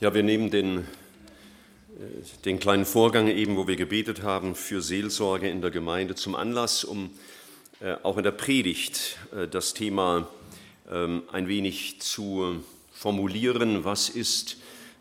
Ja, wir nehmen den, äh, den kleinen Vorgang eben, wo wir gebetet haben für Seelsorge in der Gemeinde zum Anlass, um äh, auch in der Predigt äh, das Thema ähm, ein wenig zu formulieren, was ist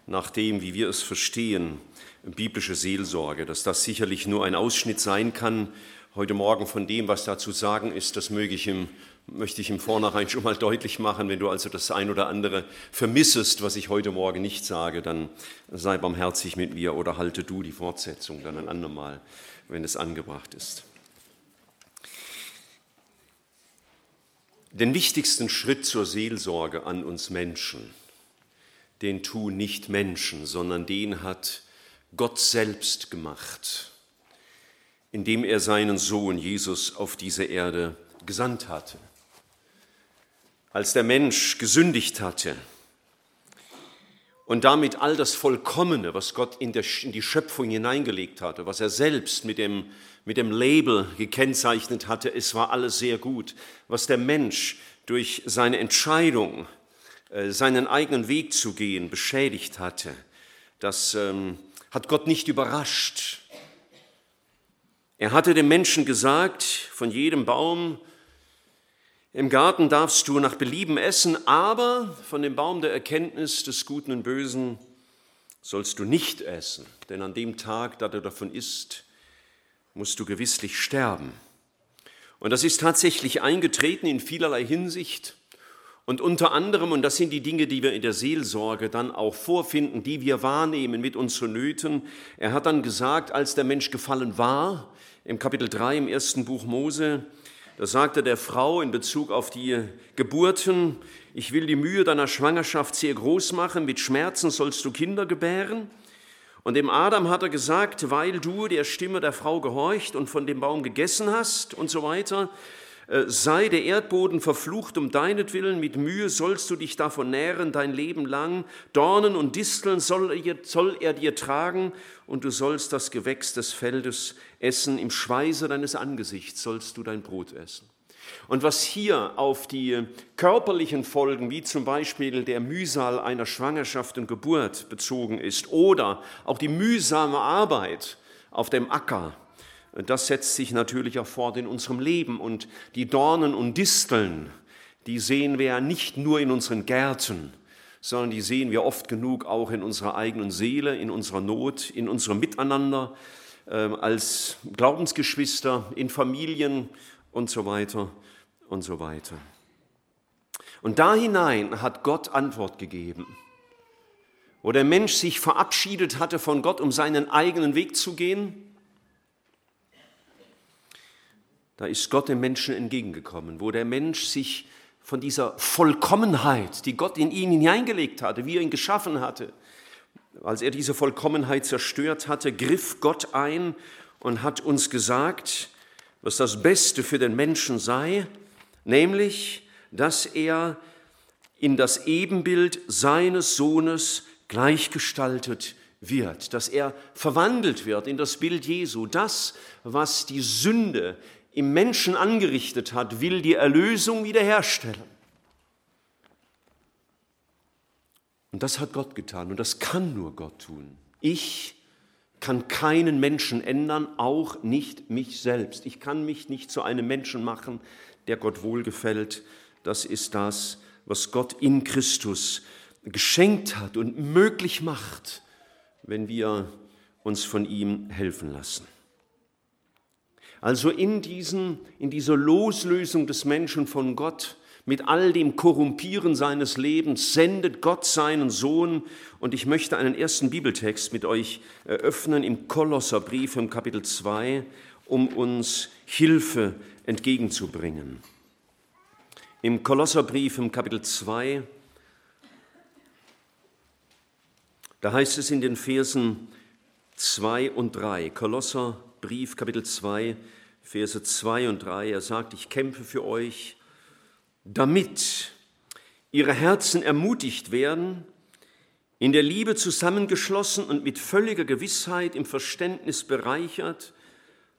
nach dem, wie wir es verstehen, biblische Seelsorge, dass das sicherlich nur ein Ausschnitt sein kann. Heute Morgen von dem, was da zu sagen ist, das möge ich im möchte ich im Vornherein schon mal deutlich machen. Wenn du also das ein oder andere vermissest, was ich heute Morgen nicht sage, dann sei barmherzig mit mir oder halte du die Fortsetzung dann ein andermal, wenn es angebracht ist. Den wichtigsten Schritt zur Seelsorge an uns Menschen, den tun nicht Menschen, sondern den hat Gott selbst gemacht, indem er seinen Sohn Jesus auf diese Erde gesandt hatte als der Mensch gesündigt hatte und damit all das Vollkommene, was Gott in, der, in, die Schöpfung hineingelegt hatte, was er selbst mit dem, mit dem Label gekennzeichnet hatte, es war alles sehr gut, was der Mensch durch seine Entscheidung, äh, seinen eigenen Weg zu gehen, beschädigt hatte, das ähm, hat Gott nicht überrascht. Er hatte dem Menschen gesagt, von jedem Baum im Garten darfst du nach Belieben essen, aber von dem Baum der Erkenntnis des Guten und Bösen sollst du nicht essen, denn an dem Tag, da du davon isst, musst du gewisslich sterben. Und das ist tatsächlich eingetreten in vielerlei Hinsicht. Und unter anderem, und das sind die Dinge, die wir in der Seelsorge dann auch vorfinden, die wir wahrnehmen mit unseren Nöten. Er hat dann gesagt, als der Mensch gefallen war, im Kapitel 3 im ersten Buch Mose, da sagte der Frau in Bezug auf die Geburten, ich will die Mühe deiner Schwangerschaft sehr groß machen, mit Schmerzen sollst du Kinder gebären. Und dem Adam hat er gesagt, weil du der Stimme der Frau gehorcht und von dem Baum gegessen hast und so weiter, sei der Erdboden verflucht um deinetwillen, mit Mühe sollst du dich davon nähren dein Leben lang, Dornen und Disteln soll er, soll er dir tragen und du sollst das Gewächs des Feldes essen, im Schweiße deines Angesichts sollst du dein Brot essen. Und was hier auf die körperlichen Folgen, wie zum Beispiel der Mühsal einer Schwangerschaft und Geburt bezogen ist, oder auch die mühsame Arbeit auf dem Acker, das setzt sich natürlich auch fort in unserem Leben. Und die Dornen und Disteln, die sehen wir ja nicht nur in unseren Gärten, sondern die sehen wir oft genug auch in unserer eigenen Seele, in unserer Not, in unserem Miteinander, äh, als Glaubensgeschwister, in Familien und so weiter und so weiter. Und da hinein hat Gott Antwort gegeben. Wo der Mensch sich verabschiedet hatte von Gott, um seinen eigenen Weg zu gehen, Da ist Gott dem Menschen entgegengekommen, wo der Mensch sich von dieser Vollkommenheit, die Gott in ihn hineingelegt hatte, wie er ihn geschaffen hatte, als er diese Vollkommenheit zerstört hatte, griff Gott ein und hat uns gesagt, was das Beste für den Menschen sei, nämlich, dass er in das Ebenbild seines Sohnes gleichgestaltet wird, dass er verwandelt wird in das Bild Jesu. Das, was die Sünde im Menschen angerichtet hat, will die Erlösung wiederherstellen. Und das hat Gott getan und das kann nur Gott tun. Ich kann keinen Menschen ändern, auch nicht mich selbst. Ich kann mich nicht zu einem Menschen machen, der Gott wohlgefällt. Das ist das, was Gott in Christus geschenkt hat und möglich macht, wenn wir uns von ihm helfen lassen. Also in, diesen, in dieser Loslösung des Menschen von Gott, mit all dem Korrumpieren seines Lebens, sendet Gott seinen Sohn. Und ich möchte einen ersten Bibeltext mit euch eröffnen im Kolosserbrief im Kapitel 2, um uns Hilfe entgegenzubringen. Im Kolosserbrief im Kapitel 2, da heißt es in den Versen 2 und 3, Kolosser Brief, Kapitel 2, Verse 2 und 3. Er sagt, ich kämpfe für euch, damit ihre Herzen ermutigt werden, in der Liebe zusammengeschlossen und mit völliger Gewissheit im Verständnis bereichert,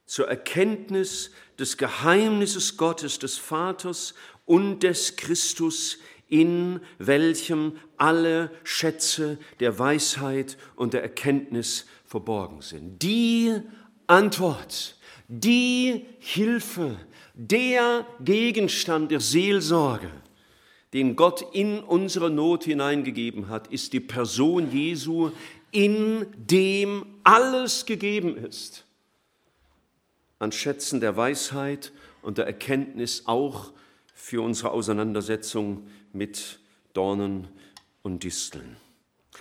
zur Erkenntnis des Geheimnisses Gottes, des Vaters und des Christus, in welchem alle Schätze der Weisheit und der Erkenntnis verborgen sind. Die Antwort, die Hilfe, der Gegenstand der Seelsorge, den Gott in unsere Not hineingegeben hat, ist die Person Jesu, in dem alles gegeben ist. An Schätzen der Weisheit und der Erkenntnis auch für unsere Auseinandersetzung mit Dornen und Disteln.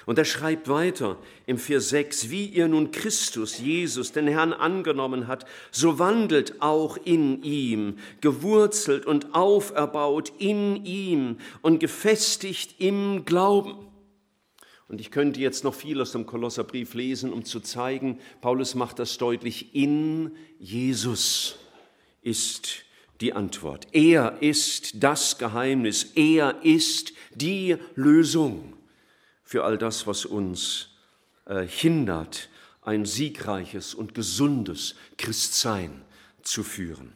Und er schreibt weiter im Vers 6, wie ihr nun Christus, Jesus, den Herrn angenommen hat, so wandelt auch in ihm, gewurzelt und auferbaut in ihm und gefestigt im Glauben. Und ich könnte jetzt noch viel aus dem Kolosserbrief lesen, um zu zeigen, Paulus macht das deutlich, in Jesus ist die Antwort. Er ist das Geheimnis, er ist die Lösung für all das, was uns äh, hindert, ein siegreiches und gesundes Christsein zu führen.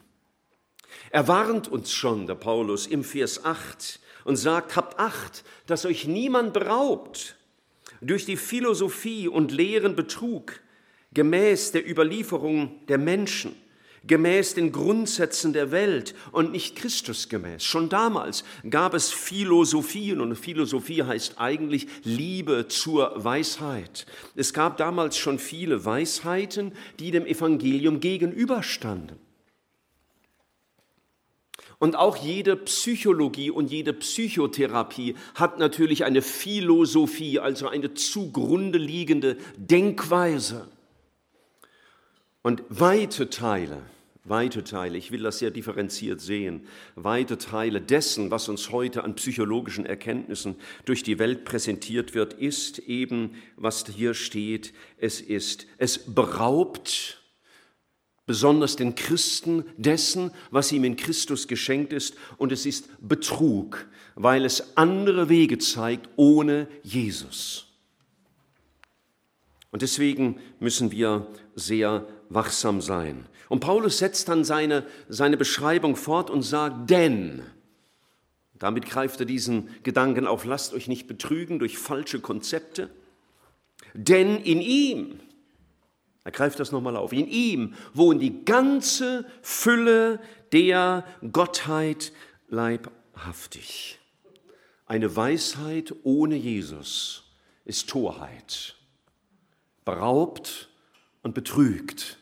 Er warnt uns schon, der Paulus, im Vers 8 und sagt, habt Acht, dass euch niemand beraubt durch die Philosophie und leeren Betrug gemäß der Überlieferung der Menschen gemäß den Grundsätzen der Welt und nicht Christus gemäß. Schon damals gab es Philosophien und Philosophie heißt eigentlich Liebe zur Weisheit. Es gab damals schon viele Weisheiten, die dem Evangelium gegenüberstanden. Und auch jede Psychologie und jede Psychotherapie hat natürlich eine Philosophie, also eine zugrunde liegende Denkweise. Und weite Teile, weite Teile, ich will das sehr differenziert sehen, weite Teile dessen, was uns heute an psychologischen Erkenntnissen durch die Welt präsentiert wird, ist eben, was hier steht, es ist, es beraubt besonders den Christen dessen, was ihm in Christus geschenkt ist, und es ist Betrug, weil es andere Wege zeigt ohne Jesus. Und deswegen müssen wir sehr wachsam sein. Und Paulus setzt dann seine, seine Beschreibung fort und sagt, denn, damit greift er diesen Gedanken auf, lasst euch nicht betrügen durch falsche Konzepte, denn in ihm, er greift das nochmal auf, in ihm wohnt die ganze Fülle der Gottheit leibhaftig. Eine Weisheit ohne Jesus ist Torheit, beraubt und betrügt.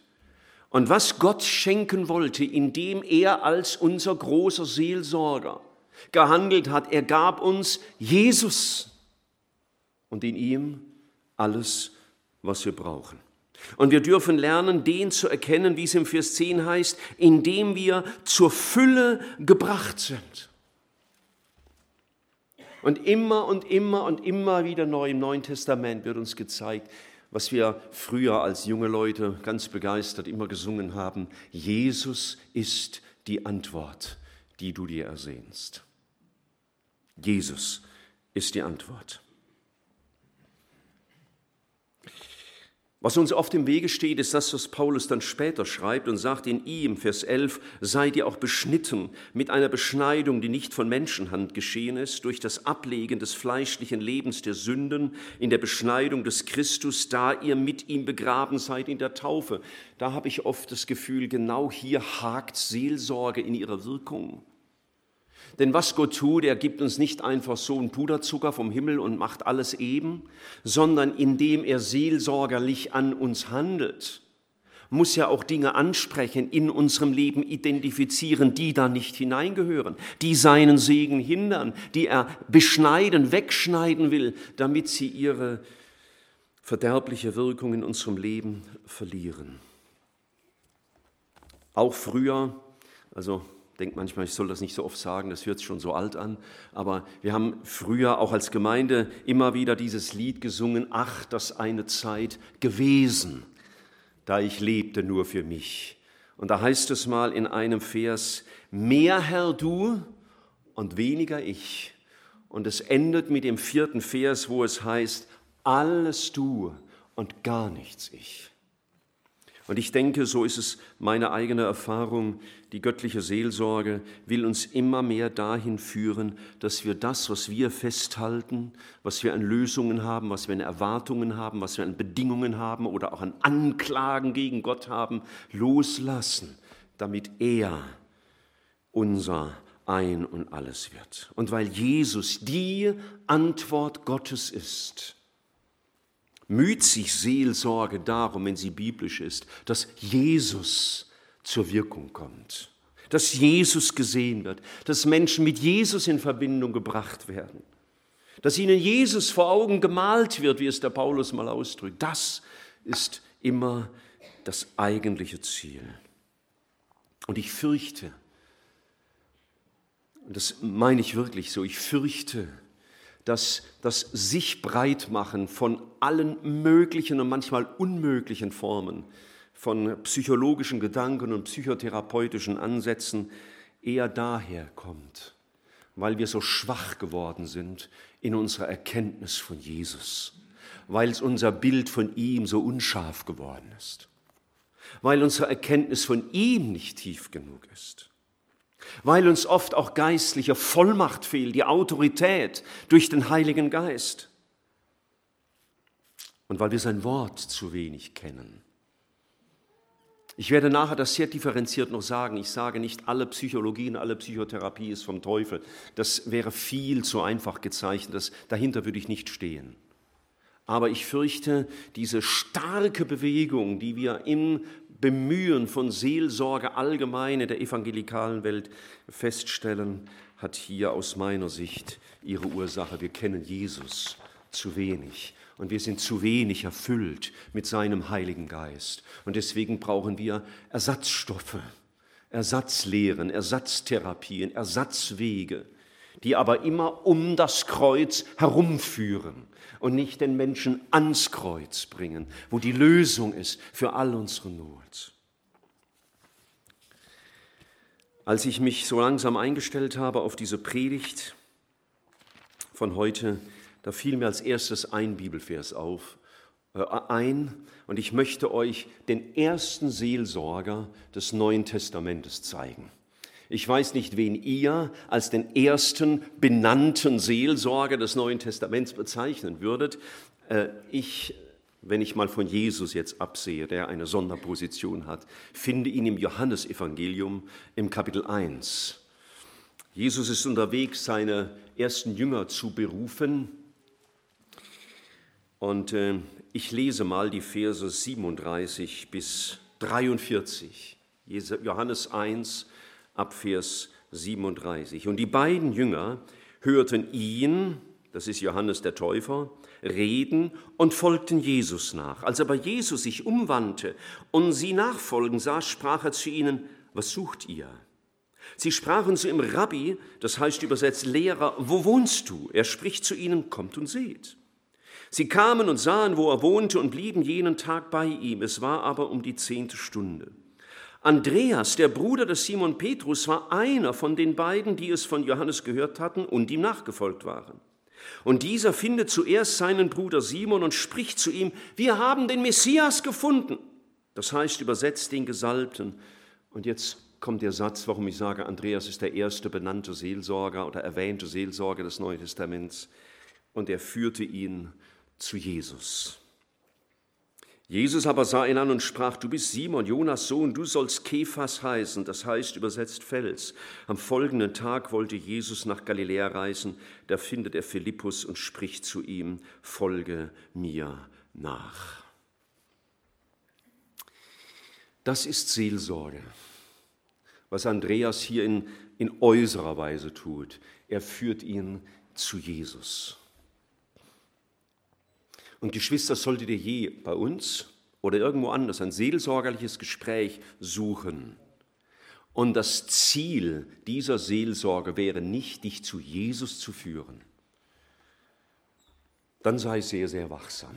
Und was Gott schenken wollte, indem er als unser großer Seelsorger gehandelt hat, er gab uns Jesus und in ihm alles, was wir brauchen. Und wir dürfen lernen, den zu erkennen, wie es im Vers 10 heißt, indem wir zur Fülle gebracht sind. Und immer und immer und immer wieder neu im Neuen Testament wird uns gezeigt, was wir früher als junge Leute ganz begeistert immer gesungen haben. Jesus ist die Antwort, die du dir ersehnst. Jesus ist die Antwort. Was uns oft im Wege steht, ist das, was Paulus dann später schreibt und sagt in ihm, Vers 11, seid ihr auch beschnitten mit einer Beschneidung, die nicht von Menschenhand geschehen ist, durch das Ablegen des fleischlichen Lebens der Sünden in der Beschneidung des Christus, da ihr mit ihm begraben seid in der Taufe. Da habe ich oft das Gefühl, genau hier hakt Seelsorge in ihrer Wirkung. Denn was Gott tut, er gibt uns nicht einfach so einen Puderzucker vom Himmel und macht alles eben, sondern indem er seelsorgerlich an uns handelt, muss ja auch Dinge ansprechen, in unserem Leben identifizieren, die da nicht hineingehören, die seinen Segen hindern, die er beschneiden, wegschneiden will, damit sie ihre verderbliche Wirkung in unserem Leben verlieren. Auch früher, also denke manchmal, ich soll das nicht so oft sagen, das hört sich schon so alt an, aber wir haben früher auch als Gemeinde immer wieder dieses Lied gesungen, ach, das eine Zeit gewesen, da ich lebte nur für mich. Und da heißt es mal in einem Vers, mehr Herr du und weniger ich. Und es endet mit dem vierten Vers, wo es heißt, alles du und gar nichts ich. Und ich denke, so ist es meine eigene Erfahrung, die göttliche Seelsorge will uns immer mehr dahin führen, dass wir das, was wir festhalten, was wir an Lösungen haben, was wir an Erwartungen haben, was wir an Bedingungen haben oder auch an Anklagen gegen Gott haben, loslassen, damit er unser Ein und alles wird. Und weil Jesus die Antwort Gottes ist, müht sich Seelsorge darum, wenn sie biblisch ist, dass Jesus zur Wirkung kommt, dass Jesus gesehen wird, dass Menschen mit Jesus in Verbindung gebracht werden, dass ihnen Jesus vor Augen gemalt wird, wie es der Paulus mal ausdrückt. Das ist immer das eigentliche Ziel. Und ich fürchte, und das meine ich wirklich so, ich fürchte, dass das sich breitmachen von allen möglichen und manchmal unmöglichen Formen von psychologischen Gedanken und psychotherapeutischen Ansätzen eher daher kommt, weil wir so schwach geworden sind in unserer Erkenntnis von Jesus, weil unser Bild von ihm so unscharf geworden ist, weil unsere Erkenntnis von ihm nicht tief genug ist weil uns oft auch geistliche Vollmacht fehlt, die Autorität durch den Heiligen Geist und weil wir sein Wort zu wenig kennen. Ich werde nachher das sehr differenziert noch sagen. Ich sage nicht, alle Psychologie und alle Psychotherapie ist vom Teufel. Das wäre viel zu einfach gezeichnet. Das, dahinter würde ich nicht stehen. Aber ich fürchte, diese starke Bewegung, die wir im Bemühen von Seelsorge allgemein in der evangelikalen Welt feststellen, hat hier aus meiner Sicht ihre Ursache. Wir kennen Jesus zu wenig und wir sind zu wenig erfüllt mit seinem Heiligen Geist. Und deswegen brauchen wir Ersatzstoffe, Ersatzlehren, Ersatztherapien, Ersatzwege, die aber immer um das Kreuz herumführen und nicht den Menschen ans Kreuz bringen, wo die Lösung ist für all unsere Not. Als ich mich so langsam eingestellt habe auf diese Predigt von heute, da fiel mir als erstes ein Bibelvers auf, äh, ein, und ich möchte euch den ersten Seelsorger des Neuen Testamentes zeigen. Ich weiß nicht, wen ihr als den ersten benannten Seelsorger des Neuen Testaments bezeichnen würdet. Äh, ich, wenn ich mal von Jesus jetzt absehe, der eine Sonderposition hat, finde ihn im Johannesevangelium im Kapitel 1. Jesus ist unterwegs, seine ersten Jünger zu berufen. Und äh, ich lese mal die Verse 37 bis 43. Johannes 1, ab Vers 37. Und die beiden Jünger hörten ihn, das ist Johannes der Täufer, reden und folgten Jesus nach. Als aber Jesus sich umwandte und sie nachfolgen sah, sprach er zu ihnen, was sucht ihr? Sie sprachen zu ihm, Rabbi, das heißt übersetzt Lehrer, wo wohnst du? Er spricht zu ihnen, kommt und seht. Sie kamen und sahen, wo er wohnte und blieben jenen Tag bei ihm. Es war aber um die zehnte Stunde. Andreas, der Bruder des Simon Petrus, war einer von den beiden, die es von Johannes gehört hatten und ihm nachgefolgt waren. Und dieser findet zuerst seinen Bruder Simon und spricht zu ihm, wir haben den Messias gefunden. Das heißt übersetzt den Gesalbten. Und jetzt kommt der Satz, warum ich sage, Andreas ist der erste benannte Seelsorger oder erwähnte Seelsorger des Neuen Testaments. Und er führte ihn zu Jesus. Jesus aber sah ihn an und sprach, du bist Simon, Jonas Sohn, du sollst Kephas heißen, das heißt übersetzt Fels. Am folgenden Tag wollte Jesus nach Galiläa reisen, da findet er Philippus und spricht zu ihm, folge mir nach. Das ist Seelsorge, was Andreas hier in, in äußerer Weise tut. Er führt ihn zu Jesus. Und Geschwister, solltet ihr je bei uns oder irgendwo anders ein seelsorgerliches Gespräch suchen und das Ziel dieser Seelsorge wäre nicht, dich zu Jesus zu führen, dann sei sehr, sehr wachsam.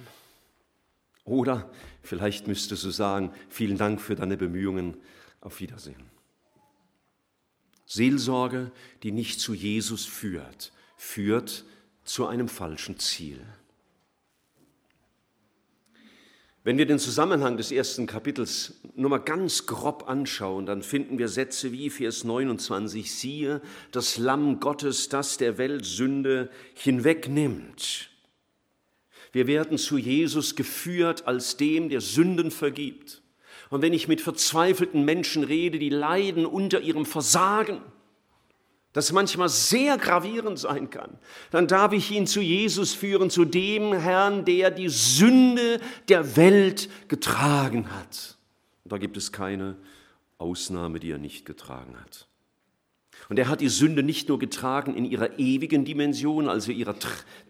Oder vielleicht müsstest du sagen, vielen Dank für deine Bemühungen, auf Wiedersehen. Seelsorge, die nicht zu Jesus führt, führt zu einem falschen Ziel. Wenn wir den Zusammenhang des ersten Kapitels nur mal ganz grob anschauen, dann finden wir Sätze wie Vers 29, siehe, das Lamm Gottes, das der Welt Sünde hinwegnimmt. Wir werden zu Jesus geführt als dem, der Sünden vergibt. Und wenn ich mit verzweifelten Menschen rede, die leiden unter ihrem Versagen, das manchmal sehr gravierend sein kann, dann darf ich ihn zu Jesus führen, zu dem Herrn, der die Sünde der Welt getragen hat. Und da gibt es keine Ausnahme, die er nicht getragen hat. Und er hat die Sünde nicht nur getragen in ihrer ewigen Dimension, also ihrer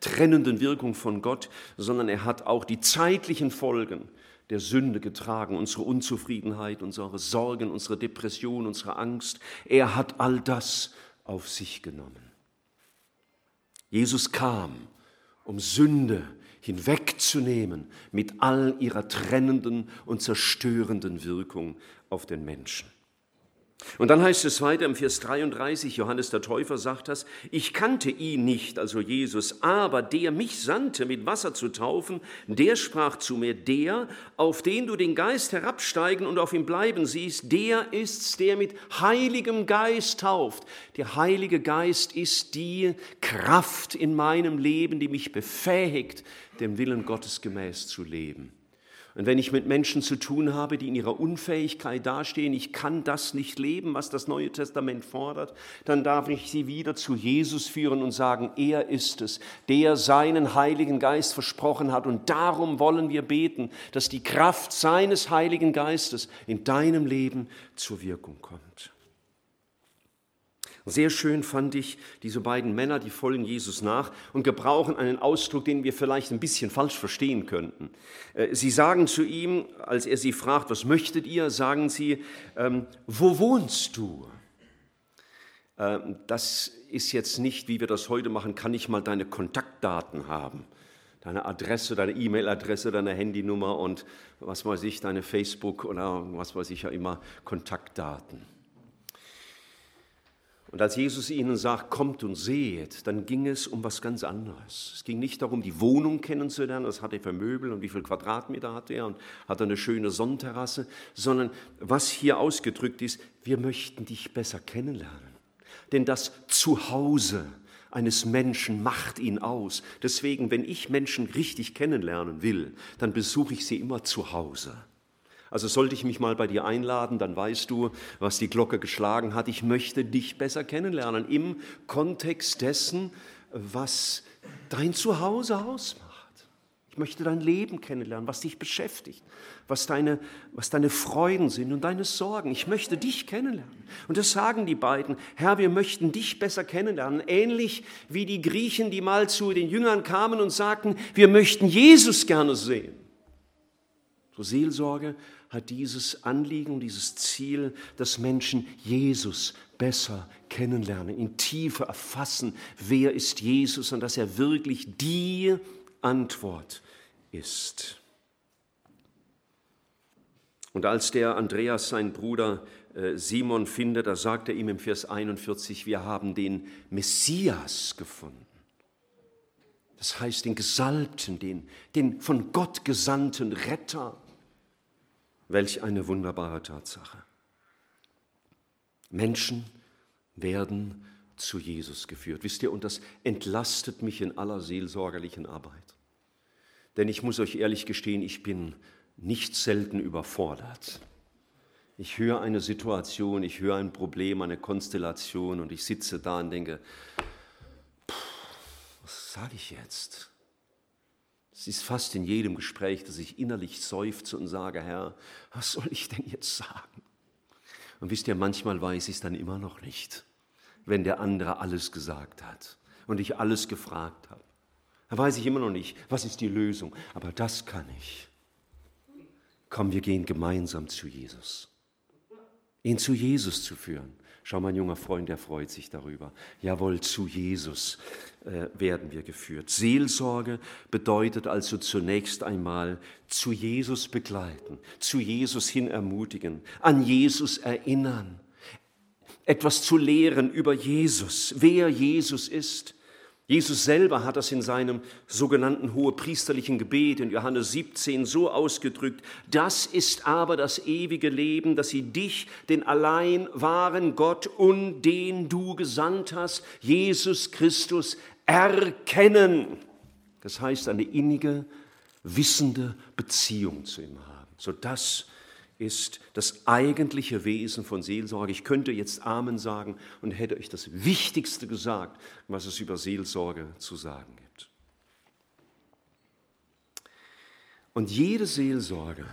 trennenden Wirkung von Gott, sondern er hat auch die zeitlichen Folgen der Sünde getragen, unsere Unzufriedenheit, unsere Sorgen, unsere Depression, unsere Angst. Er hat all das auf sich genommen. Jesus kam, um Sünde hinwegzunehmen mit all ihrer trennenden und zerstörenden Wirkung auf den Menschen. Und dann heißt es weiter im Vers 33, Johannes der Täufer sagt das, ich kannte ihn nicht, also Jesus, aber der mich sandte, mit Wasser zu taufen, der sprach zu mir, der, auf den du den Geist herabsteigen und auf ihm bleiben siehst, der ist's, der mit heiligem Geist tauft. Der Heilige Geist ist die Kraft in meinem Leben, die mich befähigt, dem Willen Gottes gemäß zu leben. Und wenn ich mit Menschen zu tun habe, die in ihrer Unfähigkeit dastehen, ich kann das nicht leben, was das Neue Testament fordert, dann darf ich sie wieder zu Jesus führen und sagen, er ist es, der seinen Heiligen Geist versprochen hat. Und darum wollen wir beten, dass die Kraft seines Heiligen Geistes in deinem Leben zur Wirkung kommt. Sehr schön fand ich diese beiden Männer, die folgen Jesus nach und gebrauchen einen Ausdruck, den wir vielleicht ein bisschen falsch verstehen könnten. Äh, sie sagen zu ihm, als er sie fragt, was möchtet ihr, sagen sie, ähm, wo wohnst du? Ähm, das ist jetzt nicht, wie wir das heute machen, kann ich mal deine Kontaktdaten haben deine Adresse, deine E-Mail-Adresse, deine Handynummer und was weiß ich, deine Facebook oder was weiß ich ja immer, Kontaktdaten. Und als Jesus ihnen sagt, kommt und seht, dann ging es um was ganz anderes. Es ging nicht darum, die Wohnung kennenzulernen, was hat er für Möbel und wie viel Quadratmeter hat er und hat er eine schöne Sonnenterrasse, sondern was hier ausgedrückt ist, wir möchten dich besser kennenlernen. Denn das Zuhause eines Menschen macht ihn aus. Deswegen, wenn ich Menschen richtig kennenlernen will, dann besuche ich sie immer zu Hause. Also sollte ich mich mal bei dir einladen, dann weißt du, was die Glocke geschlagen hat. Ich möchte dich besser kennenlernen im Kontext dessen, was dein Zuhause ausmacht. Ich möchte dein Leben kennenlernen, was dich beschäftigt, was deine, was deine Freuden sind und deine Sorgen. Ich möchte dich kennenlernen. Und das sagen die beiden, Herr, wir möchten dich besser kennenlernen. Ähnlich wie die Griechen, die mal zu den Jüngern kamen und sagten, wir möchten Jesus gerne sehen. So Seelsorge hat dieses Anliegen, dieses Ziel, dass Menschen Jesus besser kennenlernen, in Tiefe erfassen, wer ist Jesus und dass er wirklich die Antwort ist. Und als der Andreas seinen Bruder äh, Simon findet, da sagt er ihm im Vers 41, wir haben den Messias gefunden. Das heißt den Gesalbten, den, den von Gott gesandten Retter. Welch eine wunderbare Tatsache. Menschen werden zu Jesus geführt. Wisst ihr, und das entlastet mich in aller seelsorgerlichen Arbeit. Denn ich muss euch ehrlich gestehen, ich bin nicht selten überfordert. Ich höre eine Situation, ich höre ein Problem, eine Konstellation und ich sitze da und denke, was sage ich jetzt? Es ist fast in jedem Gespräch, dass ich innerlich seufze und sage, Herr, was soll ich denn jetzt sagen? Und wisst ihr, manchmal weiß ich es dann immer noch nicht, wenn der andere alles gesagt hat und ich alles gefragt habe. Da weiß ich immer noch nicht, was ist die Lösung. Aber das kann ich. Komm, wir gehen gemeinsam zu Jesus. Ihn zu Jesus zu führen. Schau, mein junger Freund, der freut sich darüber. Jawohl, zu Jesus äh, werden wir geführt. Seelsorge bedeutet also zunächst einmal zu Jesus begleiten, zu Jesus hin ermutigen, an Jesus erinnern, etwas zu lehren über Jesus, wer Jesus ist. Jesus selber hat das in seinem sogenannten hohepriesterlichen Gebet in Johannes 17 so ausgedrückt, das ist aber das ewige Leben, dass sie dich, den allein wahren Gott und den du gesandt hast, Jesus Christus, erkennen. Das heißt eine innige, wissende Beziehung zu ihm haben. So das ist das eigentliche Wesen von Seelsorge. Ich könnte jetzt Amen sagen und hätte euch das Wichtigste gesagt, was es über Seelsorge zu sagen gibt. Und jede Seelsorge,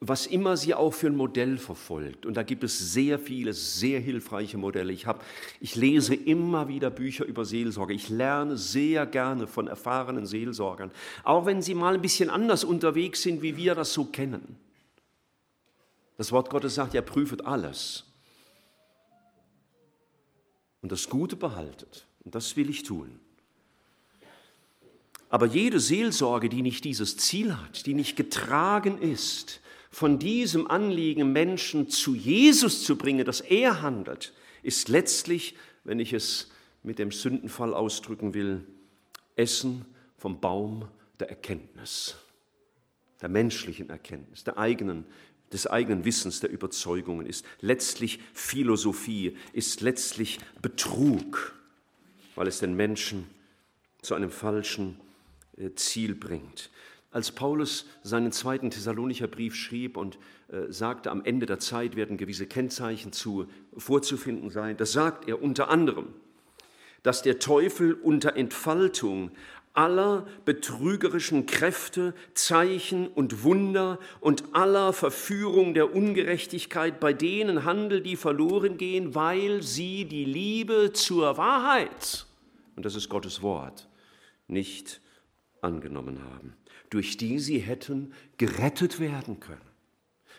was immer sie auch für ein Modell verfolgt, und da gibt es sehr viele, sehr hilfreiche Modelle. Ich, hab, ich lese immer wieder Bücher über Seelsorge. Ich lerne sehr gerne von erfahrenen Seelsorgern, auch wenn sie mal ein bisschen anders unterwegs sind, wie wir das so kennen. Das Wort Gottes sagt, ja, prüfet alles. Und das Gute behaltet. Und das will ich tun. Aber jede Seelsorge, die nicht dieses Ziel hat, die nicht getragen ist, von diesem Anliegen Menschen zu Jesus zu bringen, dass er handelt, ist letztlich, wenn ich es mit dem Sündenfall ausdrücken will, Essen vom Baum der Erkenntnis, der menschlichen Erkenntnis, der eigenen des eigenen Wissens, der Überzeugungen ist. Letztlich Philosophie, ist letztlich Betrug, weil es den Menschen zu einem falschen äh, Ziel bringt. Als Paulus seinen zweiten Thessalonicher Brief schrieb und äh, sagte, am Ende der Zeit werden gewisse Kennzeichen zu, vorzufinden sein, da sagt er unter anderem, dass der Teufel unter Entfaltung aller betrügerischen Kräfte, Zeichen und Wunder und aller Verführung der Ungerechtigkeit bei denen handelt, die verloren gehen, weil sie die Liebe zur Wahrheit, und das ist Gottes Wort, nicht angenommen haben, durch die sie hätten gerettet werden können.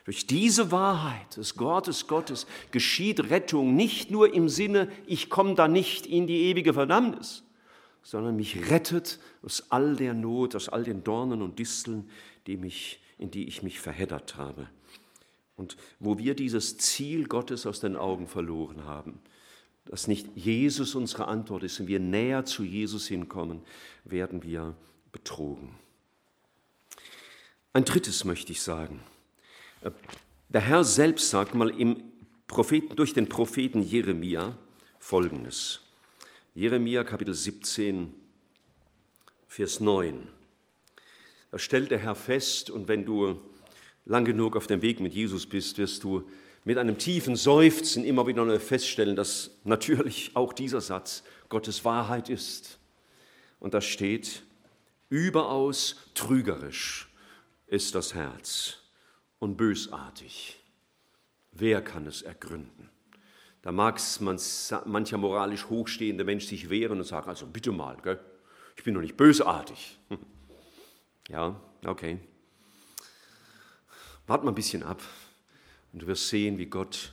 Durch diese Wahrheit des Wortes Gottes geschieht Rettung nicht nur im Sinne, ich komme da nicht in die ewige Verdammnis, sondern mich rettet aus all der Not, aus all den Dornen und Disteln, die mich, in die ich mich verheddert habe. Und wo wir dieses Ziel Gottes aus den Augen verloren haben, dass nicht Jesus unsere Antwort ist und wir näher zu Jesus hinkommen, werden wir betrogen. Ein drittes möchte ich sagen. Der Herr selbst sagt mal im Propheten, durch den Propheten Jeremia Folgendes. Jeremia Kapitel 17, Vers 9. Da stellt der Herr fest, und wenn du lang genug auf dem Weg mit Jesus bist, wirst du mit einem tiefen Seufzen immer wieder neu feststellen, dass natürlich auch dieser Satz Gottes Wahrheit ist. Und da steht, überaus trügerisch ist das Herz und bösartig. Wer kann es ergründen? Da mag mancher moralisch hochstehende Mensch sich wehren und sagen, also bitte mal, gell? ich bin doch nicht bösartig. Ja, okay. Wart mal ein bisschen ab und du wirst sehen, wie Gott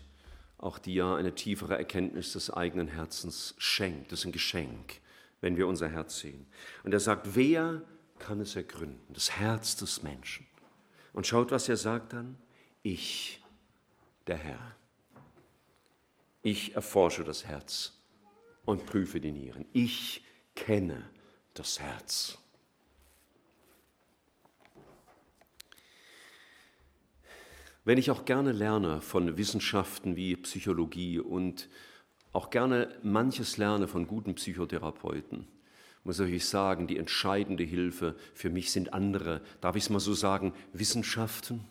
auch dir eine tiefere Erkenntnis des eigenen Herzens schenkt. Das ist ein Geschenk, wenn wir unser Herz sehen. Und er sagt, wer kann es ergründen? Das Herz des Menschen. Und schaut, was er sagt dann. Ich, der Herr. Ich erforsche das Herz und prüfe die Nieren. Ich kenne das Herz. Wenn ich auch gerne lerne von Wissenschaften wie Psychologie und auch gerne manches lerne von guten Psychotherapeuten, muss ich sagen, die entscheidende Hilfe für mich sind andere, darf ich es mal so sagen, Wissenschaften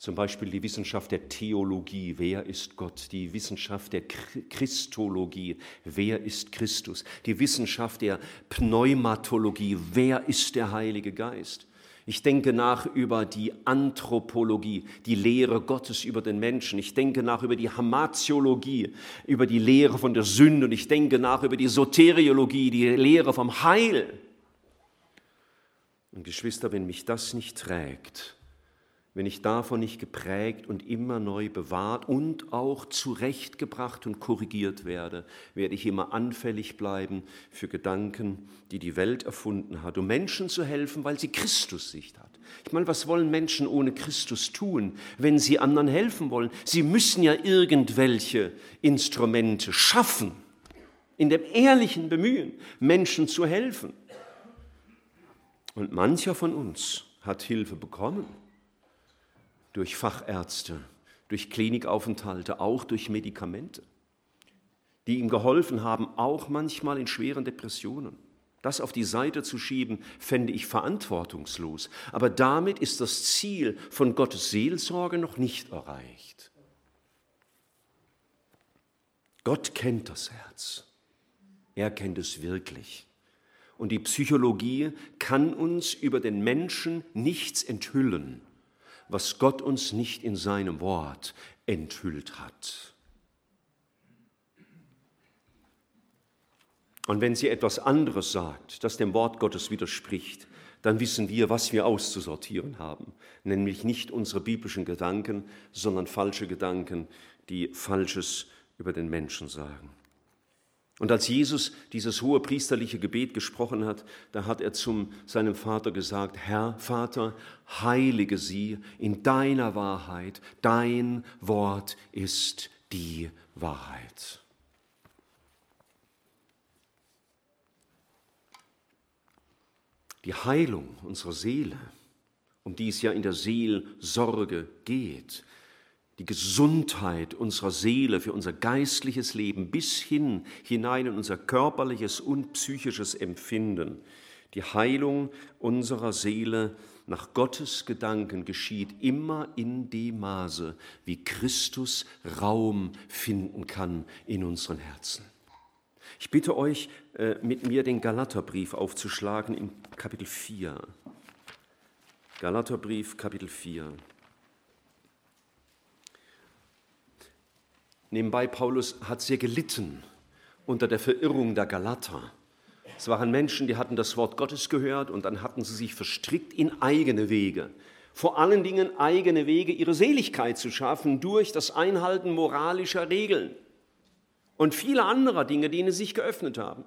zum Beispiel die Wissenschaft der Theologie, wer ist Gott? Die Wissenschaft der Christologie, wer ist Christus? Die Wissenschaft der Pneumatologie, wer ist der Heilige Geist? Ich denke nach über die Anthropologie, die Lehre Gottes über den Menschen. Ich denke nach über die Hamaziologie, über die Lehre von der Sünde. Und ich denke nach über die Soteriologie, die Lehre vom Heil. Und Geschwister, wenn mich das nicht trägt, wenn ich davon nicht geprägt und immer neu bewahrt und auch zurechtgebracht und korrigiert werde, werde ich immer anfällig bleiben für Gedanken, die die Welt erfunden hat, um Menschen zu helfen, weil sie Christussicht hat. Ich meine, was wollen Menschen ohne Christus tun, wenn sie anderen helfen wollen? Sie müssen ja irgendwelche Instrumente schaffen, in dem ehrlichen Bemühen, Menschen zu helfen. Und mancher von uns hat Hilfe bekommen durch Fachärzte, durch Klinikaufenthalte, auch durch Medikamente, die ihm geholfen haben, auch manchmal in schweren Depressionen. Das auf die Seite zu schieben, fände ich verantwortungslos. Aber damit ist das Ziel von Gottes Seelsorge noch nicht erreicht. Gott kennt das Herz. Er kennt es wirklich. Und die Psychologie kann uns über den Menschen nichts enthüllen, was Gott uns nicht in seinem Wort enthüllt hat. Und wenn sie etwas anderes sagt, das dem Wort Gottes widerspricht, dann wissen wir, was wir auszusortieren haben, nämlich nicht unsere biblischen Gedanken, sondern falsche Gedanken, die Falsches über den Menschen sagen. Und als Jesus dieses hohe priesterliche Gebet gesprochen hat, da hat er zum seinem Vater gesagt, Herr Vater, heilige sie in deiner Wahrheit, dein Wort ist die Wahrheit. Die Heilung unserer Seele, um die es ja in der Seelsorge geht, die Gesundheit unserer Seele für unser geistliches Leben bis hin hinein in unser körperliches und psychisches Empfinden, die Heilung unserer Seele nach Gottes Gedanken geschieht immer in dem Maße, wie Christus Raum finden kann in unseren Herzen. Ich bitte euch, äh, mit mir den Galaterbrief aufzuschlagen im Kapitel 4. Galaterbrief, Kapitel 4. Nebenbei, Paulus hat sehr gelitten unter der Verirrung der Galater. Es waren Menschen, die hatten das Wort Gottes gehört und dann hatten sie sich verstrickt in eigene Wege. Vor allen Dingen eigene Wege, ihre Seligkeit zu schaffen durch das Einhalten moralischer Regeln und viele andere Dinge, die ihnen sich geöffnet haben.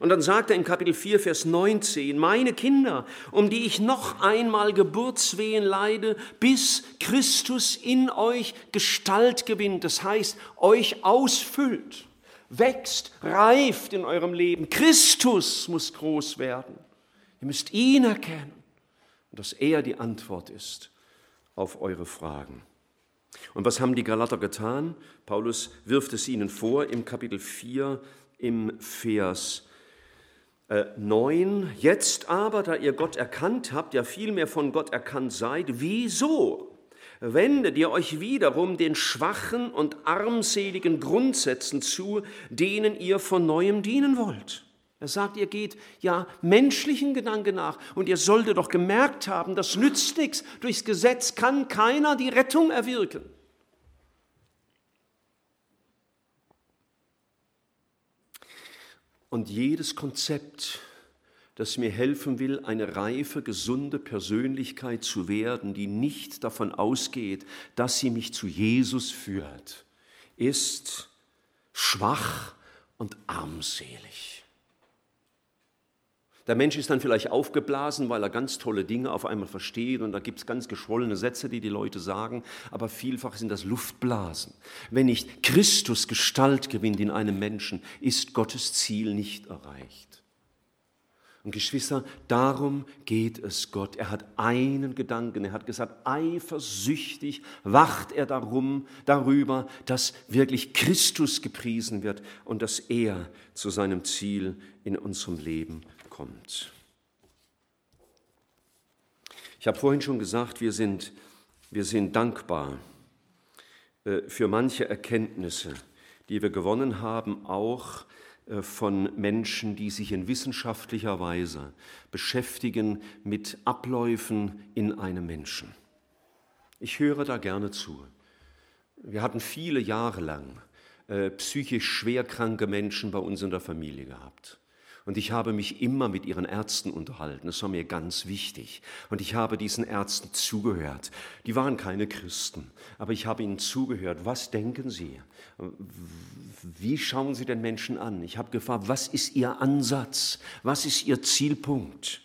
Und dann sagt er in Kapitel 4, Vers 19, meine Kinder, um die ich noch einmal Geburtswehen leide, bis Christus in euch Gestalt gewinnt, das heißt, euch ausfüllt, wächst, reift in eurem Leben. Christus muss groß werden. Ihr müsst ihn erkennen dass er die Antwort ist auf eure Fragen. Und was haben die Galater getan? Paulus wirft es ihnen vor im Kapitel 4 im Vers 9, äh, jetzt aber, da ihr Gott erkannt habt, ja vielmehr von Gott erkannt seid, wieso wendet ihr euch wiederum den schwachen und armseligen Grundsätzen zu, denen ihr von neuem dienen wollt? Er sagt, ihr geht ja menschlichen Gedanken nach und ihr solltet doch gemerkt haben, das nützt nichts. Durchs Gesetz kann keiner die Rettung erwirken. Und jedes Konzept, das mir helfen will, eine reife, gesunde Persönlichkeit zu werden, die nicht davon ausgeht, dass sie mich zu Jesus führt, ist schwach und armselig. Der Mensch ist dann vielleicht aufgeblasen, weil er ganz tolle Dinge auf einmal versteht und da gibt es ganz geschwollene Sätze, die die Leute sagen, aber vielfach sind das Luftblasen. Wenn nicht Christus Gestalt gewinnt in einem Menschen, ist Gottes Ziel nicht erreicht. Und Geschwister, darum geht es Gott. Er hat einen Gedanken. Er hat gesagt, eifersüchtig wacht er darum, darüber, dass wirklich Christus gepriesen wird und dass er zu seinem Ziel in unserem Leben kommt. Ich habe vorhin schon gesagt, wir sind, wir sind dankbar äh, für manche Erkenntnisse, die wir gewonnen haben, auch von Menschen, die sich in wissenschaftlicher Weise beschäftigen mit Abläufen in einem Menschen. Ich höre da gerne zu. Wir hatten viele Jahre lang äh, psychisch schwerkranke Menschen bei uns in der Familie gehabt. Und ich habe mich immer mit ihren Ärzten unterhalten. Das war mir ganz wichtig. Und ich habe diesen Ärzten zugehört. Die waren keine Christen, aber ich habe ihnen zugehört. Was denken sie? Wie schauen sie den Menschen an? Ich habe gefragt, was ist ihr Ansatz? Was ist ihr Zielpunkt?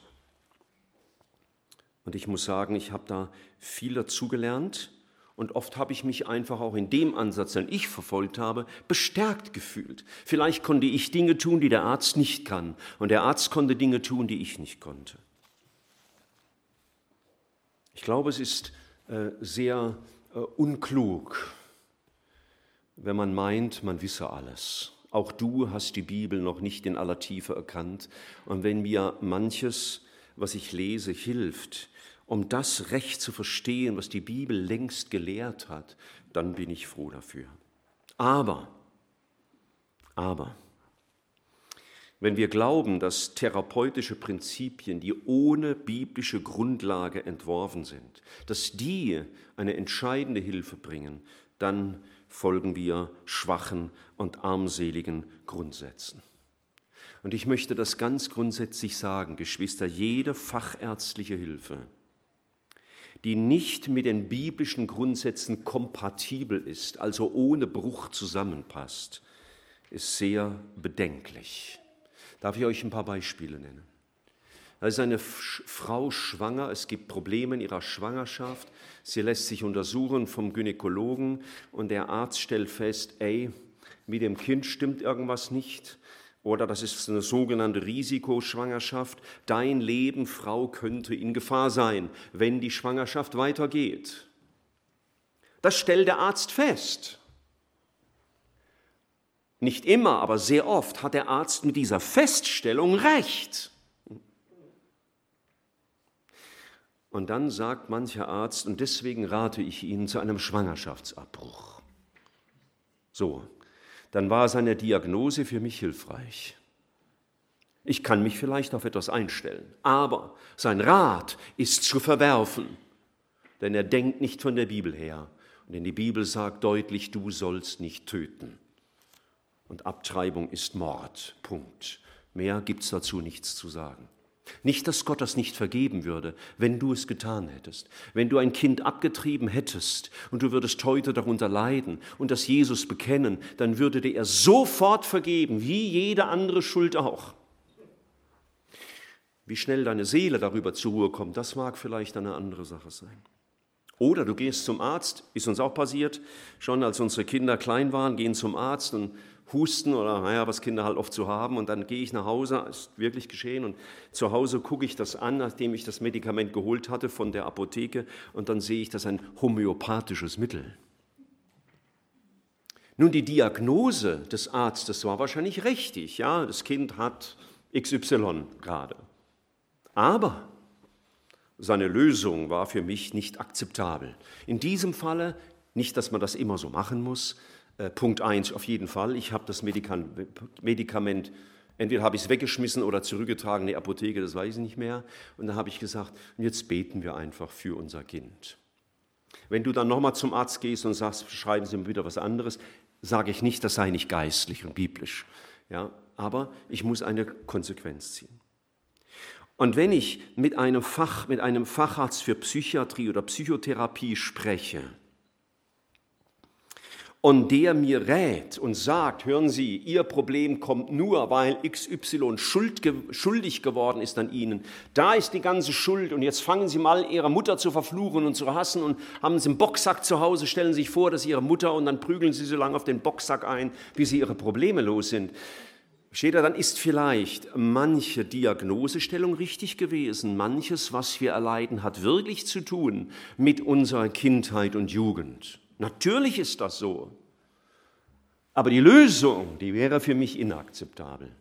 Und ich muss sagen, ich habe da viel dazugelernt Und oft habe ich mich einfach auch in dem Ansatz, den ich verfolgt habe, bestärkt gefühlt. Vielleicht konnte ich Dinge tun, die der Arzt nicht kann. Und der Arzt konnte Dinge tun, die ich nicht konnte. Ich glaube, es ist äh, sehr äh, unklug, wenn man meint, man wisse alles. Auch du hast die Bibel noch nicht in aller Tiefe erkannt. Und wenn mir manches, was ich lese, hilft, um das Recht zu verstehen, was die Bibel längst gelehrt hat, dann bin ich froh dafür. Aber, aber, wenn wir glauben, dass therapeutische Prinzipien, die ohne biblische Grundlage entworfen sind, dass die eine entscheidende Hilfe bringen, dann folgen wir schwachen und armseligen Grundsätzen. Und ich möchte das ganz grundsätzlich sagen, Geschwister, jede fachärztliche Hilfe, die nicht mit den biblischen Grundsätzen kompatibel ist, also ohne Bruch zusammenpasst, ist sehr bedenklich. Darf ich euch ein paar Beispiele nennen? Da ist eine Frau schwanger, es gibt Probleme in ihrer Schwangerschaft, sie lässt sich untersuchen vom Gynäkologen und der Arzt stellt fest, ey, mit dem Kind stimmt irgendwas nicht oder das ist eine sogenannte Risikoschwangerschaft. Dein Leben, Frau, könnte in Gefahr sein, wenn die Schwangerschaft weitergeht. Das stellt der Arzt fest. Nicht immer, aber sehr oft hat der Arzt mit dieser Feststellung recht. Und dann sagt mancher Arzt, und deswegen rate ich Ihnen zu einem Schwangerschaftsabbruch. So, dann war seine Diagnose für mich hilfreich. Ich kann mich vielleicht auf etwas einstellen, aber sein Rat ist zu verwerfen, denn er denkt nicht von der Bibel her. Denn die Bibel sagt deutlich, du sollst nicht töten. Und Abtreibung ist Mord. Punkt. Mehr gibt es dazu nichts zu sagen. Nicht, dass Gott das nicht vergeben würde, wenn du es getan hättest. Wenn du ein Kind abgetrieben hättest und du würdest heute darunter leiden und das Jesus bekennen, dann würde dir er sofort vergeben, wie jede andere Schuld auch. Wie schnell deine Seele darüber zur Ruhe kommt, das mag vielleicht eine andere Sache sein. Oder du gehst zum Arzt, ist uns auch passiert, schon als unsere Kinder klein waren, gehen zum Arzt und Husten oder naja, was Kinder halt oft so haben. Und dann gehe ich nach Hause, ist wirklich geschehen. Und zu Hause gucke ich das an, nachdem ich das Medikament geholt hatte von der Apotheke. Und dann sehe ich, das ein homöopathisches Mittel. Nun, die Diagnose des Arztes war wahrscheinlich richtig. Ja, das Kind hat XY gerade. Aber seine Lösung war für mich nicht akzeptabel. In diesem Falle, nicht, dass man das immer so machen muss, äh, Punkt 1 auf jeden Fall, ich habe das Medikament, entweder habe ich es weggeschmissen oder zurückgetragen in die Apotheke, das weiß ich nicht mehr. Und dann habe ich gesagt, jetzt beten wir einfach für unser Kind. Wenn du dann nochmal zum Arzt gehst und sagst, schreiben Sie mir wieder was anderes, sage ich nicht, das sei nicht geistlich und biblisch. Ja, aber ich muss eine Konsequenz ziehen. Und wenn ich mit einem, Fach, mit einem Facharzt für Psychiatrie oder Psychotherapie spreche, und der mir rät und sagt, hören Sie, Ihr Problem kommt nur, weil XY schuld, schuldig geworden ist an Ihnen. Da ist die ganze Schuld und jetzt fangen Sie mal Ihre Mutter zu verfluchen und zu hassen und haben Sie einen Boxsack zu Hause, stellen Sie sich vor, dass Ihre Mutter und dann prügeln Sie so lange auf den Boxsack ein, bis Sie Ihre Probleme los sind. Steht da, dann ist vielleicht manche Diagnosestellung richtig gewesen, manches, was wir erleiden, hat wirklich zu tun mit unserer Kindheit und Jugend. Natürlich ist das so. Aber die Lösung, die wäre für mich inakzeptabel.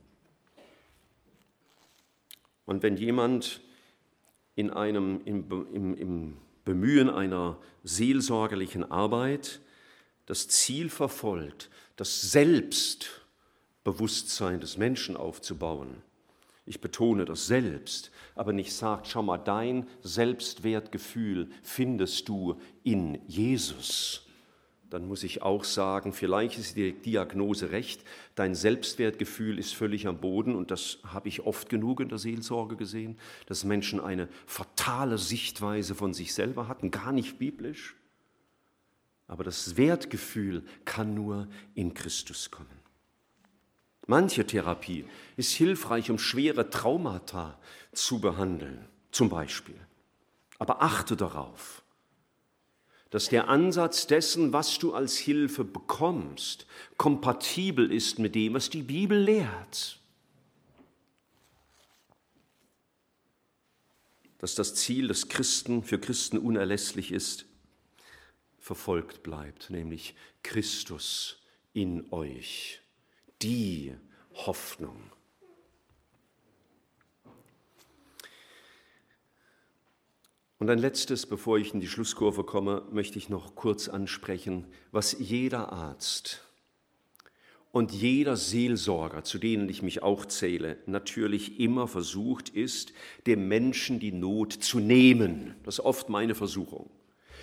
Und wenn jemand in einem, im, im, im Bemühen einer seelsorgerlichen Arbeit das Ziel verfolgt, das Selbstbewusstsein des Menschen aufzubauen, ich betone das selbst, aber nicht sagt, schau mal, dein Selbstwertgefühl findest du in Jesus dann muss ich auch sagen, vielleicht ist die Diagnose recht, dein Selbstwertgefühl ist völlig am Boden und das habe ich oft genug in der Seelsorge gesehen, dass Menschen eine fatale Sichtweise von sich selber hatten, gar nicht biblisch. Aber das Wertgefühl kann nur in Christus kommen. Manche Therapie ist hilfreich, um schwere Traumata zu behandeln, zum Beispiel. Aber achte darauf, dass der Ansatz dessen, was du als Hilfe bekommst, kompatibel ist mit dem, was die Bibel lehrt. Dass das Ziel des Christen für Christen unerlässlich ist, verfolgt bleibt, nämlich Christus in euch, die Hoffnung. Und ein letztes, bevor ich in die Schlusskurve komme, möchte ich noch kurz ansprechen, was jeder Arzt und jeder Seelsorger, zu denen ich mich auch zähle, natürlich immer versucht ist, dem Menschen die Not zu nehmen. Das ist oft meine Versuchung.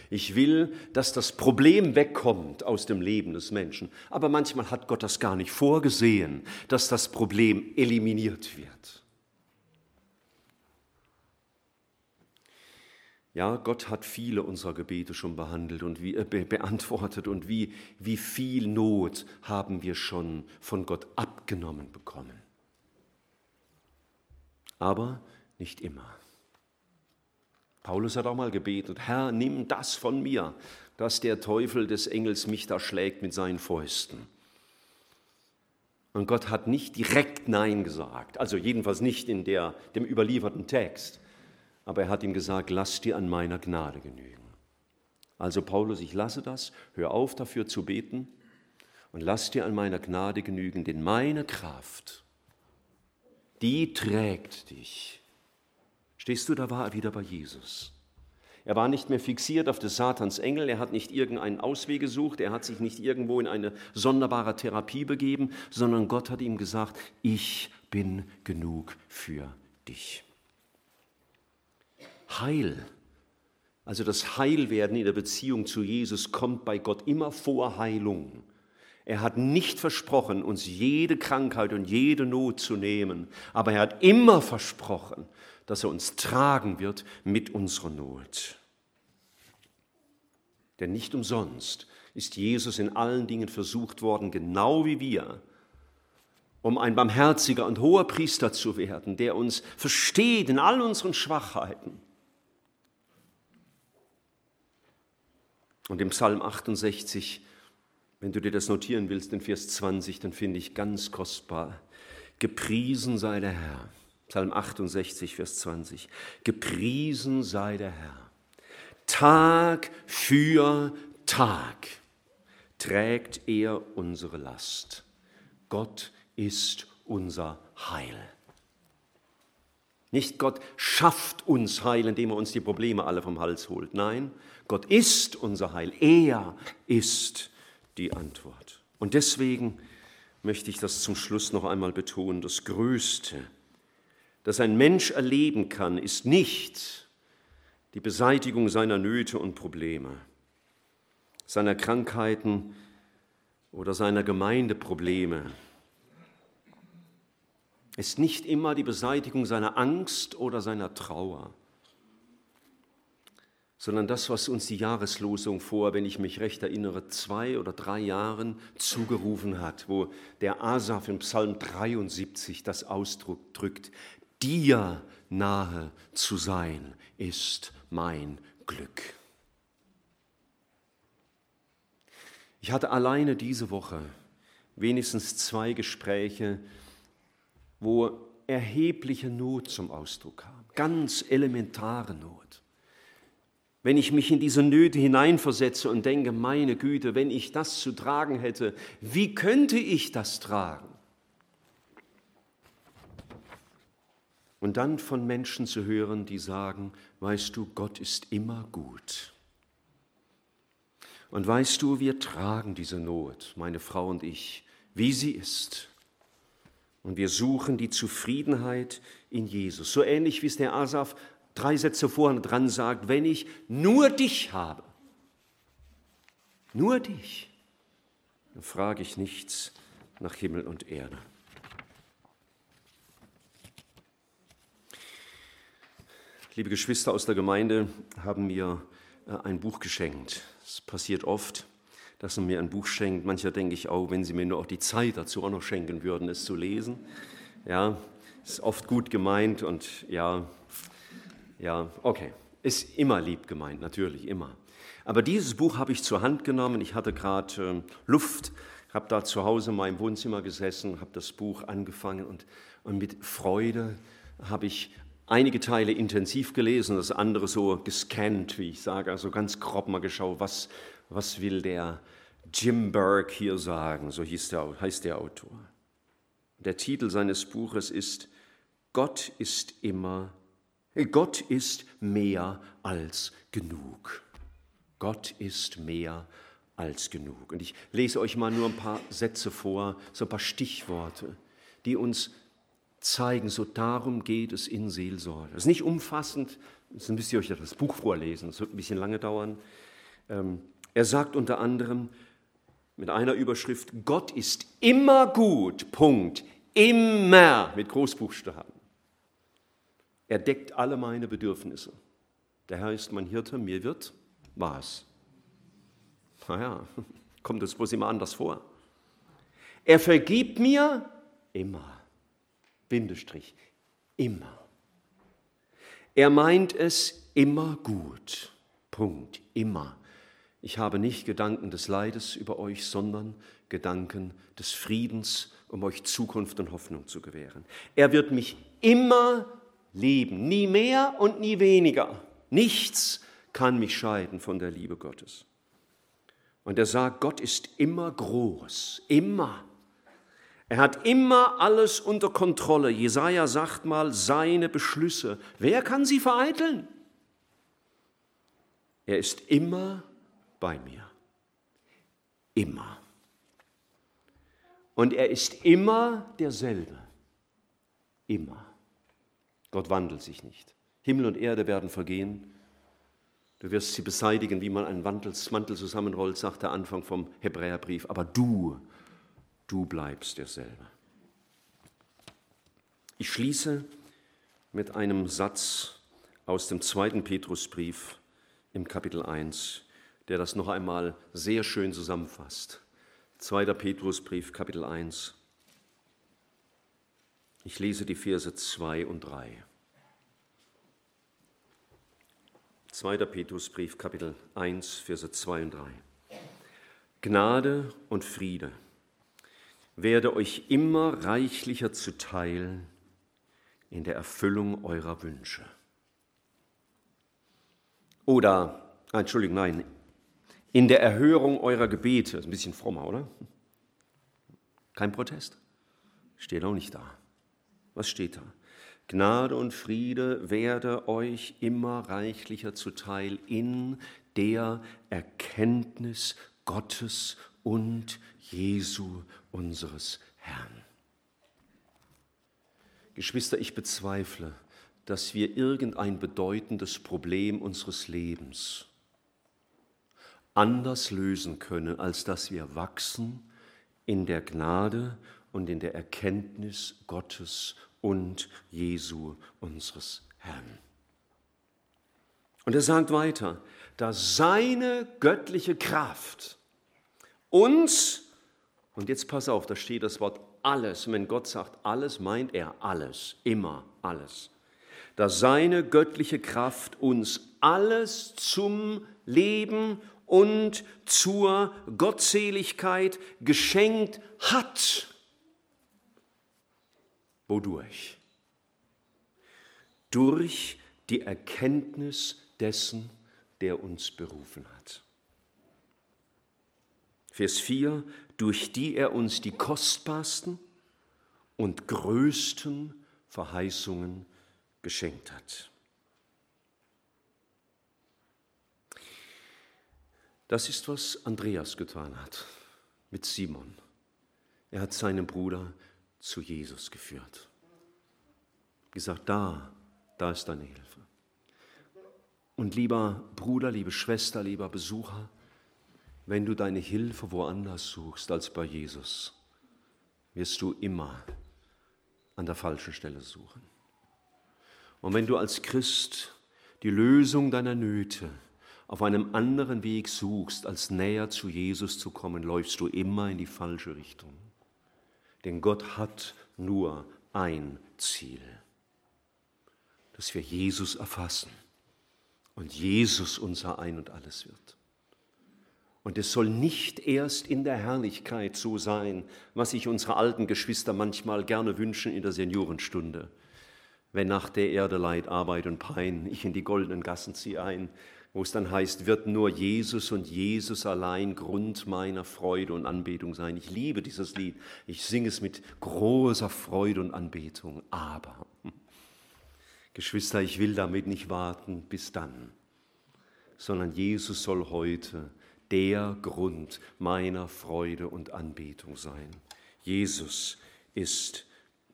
Ich will, dass das Problem wegkommt aus dem Leben des Menschen. Aber manchmal hat Gott das gar nicht vorgesehen, dass das Problem eliminiert wird. Ja, Gott hat viele unserer Gebete schon behandelt und wie, äh, be beantwortet und wie, wie viel Not haben wir schon von Gott abgenommen bekommen. Aber nicht immer. Paulus hat auch mal gebetet, Herr, nimm das von mir, dass der Teufel des Engels mich da schlägt mit seinen Fäusten. Und Gott hat nicht direkt Nein gesagt, also jedenfalls nicht in der, dem überlieferten Text, aber er hat ihm gesagt, lass dir an meiner Gnade genügen. Also Paulus, ich lasse das, hör auf dafür zu beten und lass dir an meiner Gnade genügen, denn meine Kraft, die trägt dich Stehst du, da war er wieder bei Jesus. Er war nicht mehr fixiert auf des Satans Engel, er hat nicht irgendeinen Ausweg gesucht, er hat sich nicht irgendwo in eine sonderbare Therapie begeben, sondern Gott hat ihm gesagt, ich bin genug für dich. Heil, also das Heilwerden in der Beziehung zu Jesus kommt bei Gott immer vor Heilung. Er hat nicht versprochen, uns jede Krankheit und jede Not zu nehmen, aber er hat immer versprochen, dass er uns tragen wird mit unserer Not. Denn nicht umsonst ist Jesus in allen Dingen versucht worden, genau wie wir, um ein barmherziger und hoher Priester zu werden, der uns versteht in all unseren Schwachheiten. Und im Psalm 68, wenn du dir das notieren willst, in Vers 20, dann finde ich ganz kostbar, gepriesen sei der Herr Psalm 68, Vers 20. Gepriesen sei der Herr. Tag für Tag trägt er unsere Last. Gott ist unser Heil. Nicht Gott schafft uns Heil, indem er uns die Probleme alle vom Hals holt. Nein, Gott ist unser Heil. Er ist die Antwort. Und deswegen möchte ich das zum Schluss noch einmal betonen. Das Größte das ein Mensch erleben kann, ist nicht die Beseitigung seiner Nöte und Probleme, seiner Krankheiten oder seiner Gemeindeprobleme, ist nicht immer die Beseitigung seiner Angst oder seiner Trauer, sondern das, was uns die Jahreslosung vor, wenn ich mich recht erinnere, zwei oder drei Jahren zugerufen hat, wo der Asaf im Psalm 73 das ausdrückt, dir nahe zu sein, ist mein Glück. Ich hatte alleine diese Woche wenigstens zwei Gespräche, wo erhebliche Not zum Ausdruck kam, ganz elementare Not. Wenn ich mich in diese Nöte hineinversetze und denke, meine Güte, wenn ich das zu tragen hätte, wie könnte ich das tragen? Und dann von Menschen zu hören, die sagen, weißt du, Gott ist immer gut. Und weißt du, wir tragen diese Not, meine Frau und ich, wie sie ist. Und wir suchen die Zufriedenheit in Jesus. So ähnlich wie es der Asaf drei Sätze vorne dran sagt, wenn ich nur dich habe, nur dich, dann frage ich nichts nach Himmel und Erde. Liebe Geschwister aus der Gemeinde haben mir äh, ein Buch geschenkt. Es passiert oft, dass man mir ein Buch schenkt. Mancher denke ich auch, wenn sie mir nur auch die Zeit dazu auch noch schenken würden, es zu lesen. Ja, ist oft gut gemeint und ja, ja, okay. Ist immer lieb gemeint, natürlich, immer. Aber dieses Buch habe ich zur Hand genommen. Ich hatte gerade äh, Luft, habe da zu Hause in meinem Wohnzimmer gesessen, habe das Buch angefangen und, und mit Freude habe ich einige Teile intensiv gelesen, das andere so gescannt, wie ich sage, also ganz grob mal geschaut, was, was will der Jim Burke hier sagen, so hieß der, heißt der Autor. Der Titel seines Buches ist Gott ist immer, Gott ist mehr als genug. Gott ist mehr als genug. Und ich lese euch mal nur ein paar Sätze vor, so ein paar Stichworte, die uns zeigen, so darum geht es in Seelsorge. Das ist nicht umfassend, jetzt müsst ihr euch das Buch vorlesen, das wird ein bisschen lange dauern. Ähm, er sagt unter anderem mit einer Überschrift, Gott ist immer gut, Punkt, immer mit Großbuchstaben. Er deckt alle meine Bedürfnisse. Der Herr ist mein Hirte, mir wird was? Naja, kommt es bloß immer anders vor. Er vergibt mir immer. Bindestrich. Immer. Er meint es immer gut. Punkt. Immer. Ich habe nicht Gedanken des Leides über euch, sondern Gedanken des Friedens, um euch Zukunft und Hoffnung zu gewähren. Er wird mich immer lieben, nie mehr und nie weniger. Nichts kann mich scheiden von der Liebe Gottes. Und er sagt, Gott ist immer groß, immer. Er hat immer alles unter Kontrolle. Jesaja sagt mal, seine Beschlüsse. Wer kann sie vereiteln? Er ist immer bei mir. Immer. Und er ist immer derselbe. Immer. Gott wandelt sich nicht. Himmel und Erde werden vergehen, Du wirst sie beseitigen, wie man einen Mantel zusammenrollt, sagt der Anfang vom Hebräerbrief. Aber du, du bleibst derselbe. Ich schließe mit einem Satz aus dem zweiten Petrusbrief im Kapitel 1, der das noch einmal sehr schön zusammenfasst. Zweiter Petrusbrief, Kapitel 1. Ich lese die Verse 2 und 3. 2. Petrusbrief, Kapitel 1, Verse 2 und 3. Gnade und Friede werde euch immer reichlicher zuteil in der Erfüllung eurer Wünsche. Oder, Entschuldigung, nein, in der Erhörung eurer Gebete. Ist ein bisschen frommer, oder? Kein Protest? Steht auch nicht da. Was steht da? Gnade und Friede werde euch immer reichlicher zuteil in der Erkenntnis Gottes und Jesu unseres Herrn. Geschwister, ich bezweifle, dass wir irgendein bedeutendes Problem unseres Lebens anders lösen können, als dass wir wachsen in der Gnade und in der Erkenntnis Gottes und Jesu unseres Herrn. Und er sagt weiter, da seine göttliche Kraft uns, und jetzt pass auf, da steht das Wort alles, und wenn Gott sagt alles, meint er alles, immer alles, da seine göttliche Kraft uns alles zum Leben und zur Gottseligkeit geschenkt hat. Wodurch? Durch die Erkenntnis dessen, der uns berufen hat. Vers 4, durch die er uns die kostbarsten und größten Verheißungen geschenkt hat. Das ist, was Andreas getan hat mit Simon. Er hat seinen Bruder zu Jesus geführt. Gesagt, da, da ist deine Hilfe. Und lieber Bruder, liebe Schwester, lieber Besucher, wenn du deine Hilfe woanders suchst als bei Jesus, wirst du immer an der falschen Stelle suchen. Und wenn du als Christ die Lösung deiner Nöte auf einem anderen Weg suchst, als näher zu Jesus zu kommen, läufst du immer in die falsche Richtung. Denn Gott hat nur ein Ziel, dass wir Jesus erfassen und Jesus unser Ein und alles wird. Und es soll nicht erst in der Herrlichkeit so sein, was sich unsere alten Geschwister manchmal gerne wünschen in der Seniorenstunde. Wenn nach der Erde Leid, Arbeit und Pein ich in die goldenen Gassen ziehe ein, wo es dann heißt, wird nur Jesus und Jesus allein Grund meiner Freude und Anbetung sein. Ich liebe dieses Lied. Ich singe es mit großer Freude und Anbetung. Aber, Geschwister, ich will damit nicht warten bis dann, sondern Jesus soll heute der Grund meiner Freude und Anbetung sein. Jesus ist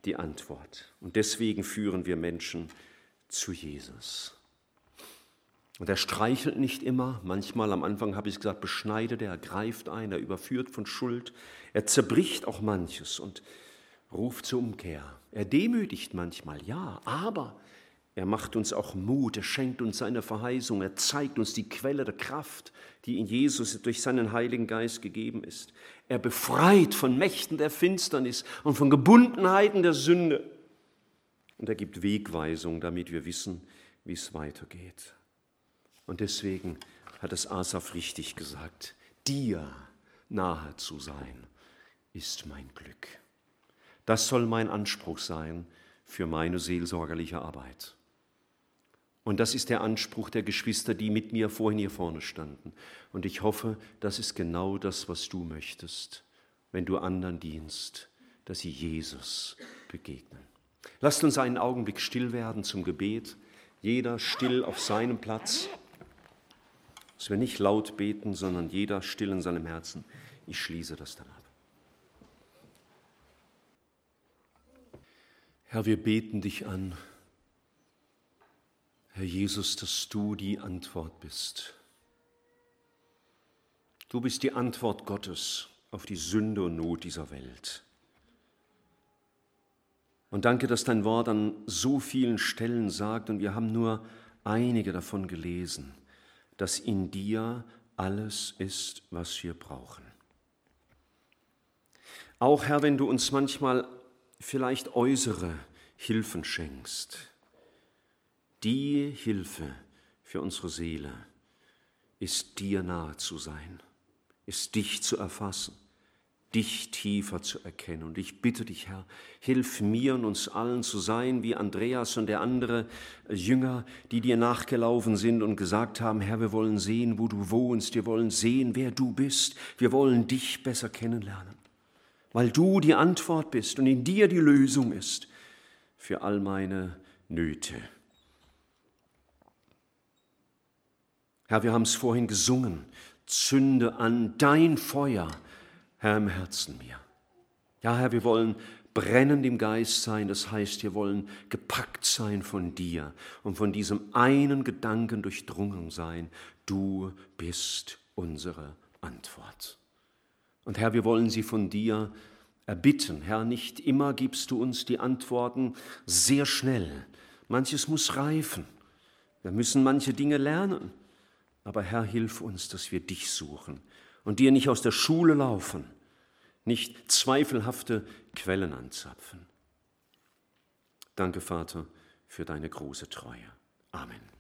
die Antwort. Und deswegen führen wir Menschen zu Jesus. Und er streichelt nicht immer. Manchmal am Anfang habe ich gesagt, beschneidet er, greift ein, er überführt von Schuld. Er zerbricht auch manches und ruft zur Umkehr. Er demütigt manchmal, ja, aber er macht uns auch Mut, er schenkt uns seine Verheißung, er zeigt uns die Quelle der Kraft, die in Jesus durch seinen Heiligen Geist gegeben ist. Er befreit von Mächten der Finsternis und von Gebundenheiten der Sünde. Und er gibt Wegweisung, damit wir wissen, wie es weitergeht. Und deswegen hat es Asaf richtig gesagt, dir nahe zu sein, ist mein Glück. Das soll mein Anspruch sein für meine seelsorgerliche Arbeit. Und das ist der Anspruch der Geschwister, die mit mir vorhin hier vorne standen. Und ich hoffe, das ist genau das, was du möchtest, wenn du anderen dienst, dass sie Jesus begegnen. Lasst uns einen Augenblick still werden zum Gebet, jeder still auf seinem Platz, dass wir nicht laut beten, sondern jeder still in seinem Herzen. Ich schließe das dann ab. Herr, wir beten dich an Herr Jesus, dass du die Antwort bist. Du bist die Antwort Gottes auf die Sünde und Not dieser Welt. Und danke, dass dein Wort an so vielen Stellen sagt, und wir haben nur einige davon gelesen, dass in dir alles ist, was wir brauchen. Auch Herr, wenn du uns manchmal vielleicht äußere Hilfen schenkst, die Hilfe für unsere Seele ist dir nahe zu sein, ist dich zu erfassen, dich tiefer zu erkennen. Und ich bitte dich, Herr, hilf mir und uns allen zu sein wie Andreas und der andere Jünger, die dir nachgelaufen sind und gesagt haben, Herr, wir wollen sehen, wo du wohnst, wir wollen sehen, wer du bist, wir wollen dich besser kennenlernen, weil du die Antwort bist und in dir die Lösung ist für all meine Nöte. Herr, wir haben es vorhin gesungen. Zünde an dein Feuer, Herr, im Herzen mir. Ja, Herr, wir wollen brennend im Geist sein, das heißt, wir wollen gepackt sein von dir und von diesem einen Gedanken durchdrungen sein. Du bist unsere Antwort. Und Herr, wir wollen sie von dir erbitten. Herr, nicht immer gibst du uns die Antworten sehr schnell. Manches muss reifen. Wir müssen manche Dinge lernen. Aber Herr, hilf uns, dass wir dich suchen und dir nicht aus der Schule laufen, nicht zweifelhafte Quellen anzapfen. Danke, Vater, für deine große Treue. Amen.